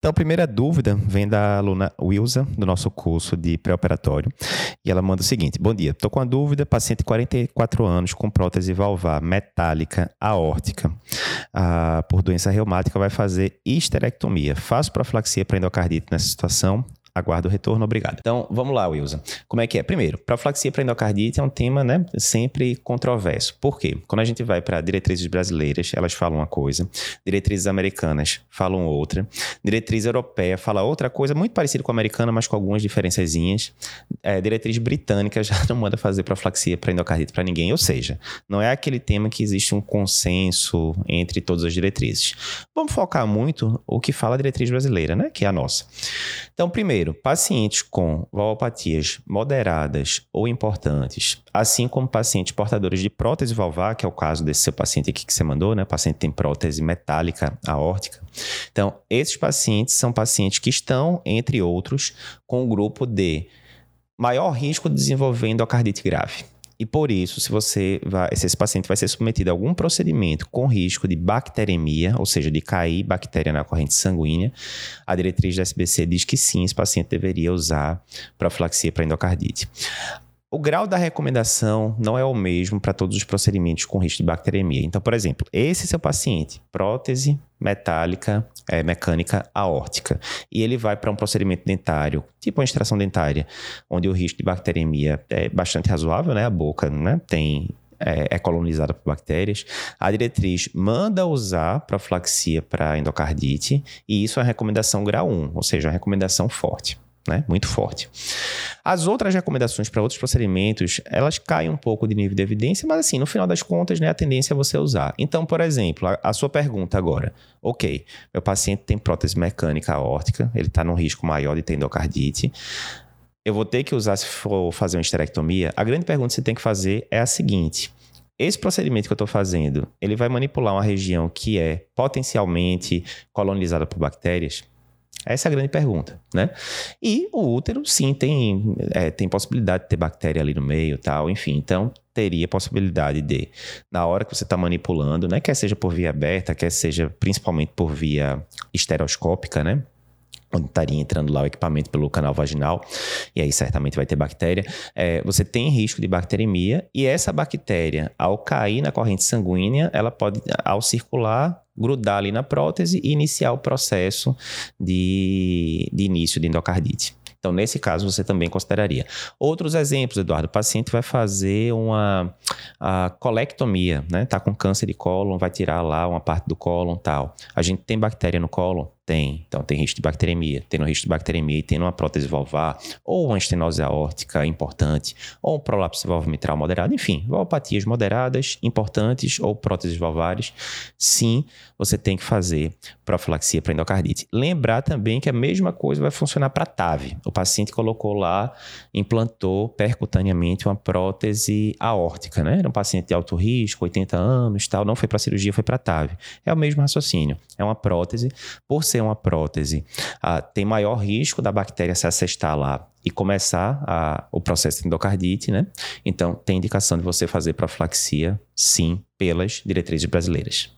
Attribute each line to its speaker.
Speaker 1: Então, a primeira dúvida vem da aluna Wilsa, do nosso curso de pré-operatório, e ela manda o seguinte: Bom dia, estou com a dúvida, paciente de 44 anos com prótese valvar metálica aórtica ah, por doença reumática vai fazer histerectomia. Faço profilaxia para endocardite nessa situação? Aguardo o retorno, obrigado. Então, vamos lá, Wilson. Como é que é? Primeiro, profilaxia para endocardite é um tema né, sempre controverso. Por quê? Quando a gente vai para diretrizes brasileiras, elas falam uma coisa, diretrizes americanas falam outra, diretriz europeia fala outra coisa, muito parecida com a americana, mas com algumas diferençazinhas. É, diretriz britânica já não manda fazer profilaxia para endocardite para ninguém, ou seja, não é aquele tema que existe um consenso entre todas as diretrizes. Vamos focar muito o que fala a diretriz brasileira, né, que é a nossa. Então, primeiro, pacientes com valvopatias moderadas ou importantes, assim como pacientes portadores de prótese valvar, que é o caso desse seu paciente aqui que você mandou, né? O paciente tem prótese metálica aórtica. Então, esses pacientes são pacientes que estão, entre outros, com o grupo de maior risco de desenvolver endocardite grave. E por isso, se você vai, se esse paciente vai ser submetido a algum procedimento com risco de bacteremia, ou seja, de cair bactéria na corrente sanguínea, a diretriz da SBC diz que sim, esse paciente deveria usar profilaxia para endocardite. O grau da recomendação não é o mesmo para todos os procedimentos com risco de bacteremia. Então, por exemplo, esse seu paciente, prótese metálica, é, mecânica aórtica, e ele vai para um procedimento dentário, tipo uma extração dentária, onde o risco de bacteremia é bastante razoável, né? A boca né? tem é, é, colonizada por bactérias. A diretriz manda usar profilaxia para endocardite, e isso é a recomendação grau 1, ou seja, uma recomendação forte né? Muito forte. As outras recomendações para outros procedimentos, elas caem um pouco de nível de evidência, mas assim, no final das contas, né, a tendência é você usar. Então, por exemplo, a, a sua pergunta agora, ok, meu paciente tem prótese mecânica aórtica, ele está num risco maior de ter endocardite, eu vou ter que usar se for fazer uma esterectomia? A grande pergunta que você tem que fazer é a seguinte, esse procedimento que eu estou fazendo, ele vai manipular uma região que é potencialmente colonizada por bactérias? Essa é a grande pergunta, né? E o útero, sim, tem, é, tem possibilidade de ter bactéria ali no meio tal, enfim. Então, teria possibilidade de, na hora que você está manipulando, né? Quer seja por via aberta, quer seja principalmente por via estereoscópica, né? onde estaria entrando lá o equipamento pelo canal vaginal, e aí certamente vai ter bactéria, é, você tem risco de bacteremia, e essa bactéria, ao cair na corrente sanguínea, ela pode, ao circular, grudar ali na prótese e iniciar o processo de, de início de endocardite. Então, nesse caso, você também consideraria. Outros exemplos, Eduardo, o paciente vai fazer uma colectomia, né? Tá com câncer de cólon, vai tirar lá uma parte do cólon tal. A gente tem bactéria no cólon? Tem. Então, tem risco de bacteremia. Tendo risco de bacteremia tendo uma prótese valvar, ou uma estenose aórtica importante, ou um prolapso valvo mitral moderado, enfim, valvopatias moderadas, importantes, ou próteses valvares, sim, você tem que fazer profilaxia para endocardite. Lembrar também que a mesma coisa vai funcionar para TAV. O paciente colocou lá, implantou percutaneamente uma prótese aórtica, né? Era um paciente de alto risco, 80 anos, tal, não foi para cirurgia, foi para TAV. É o mesmo raciocínio. É uma prótese, por ser uma prótese, ah, tem maior risco da bactéria se assestar lá e começar a, o processo de endocardite, né? Então, tem indicação de você fazer profilaxia, sim, pelas diretrizes brasileiras.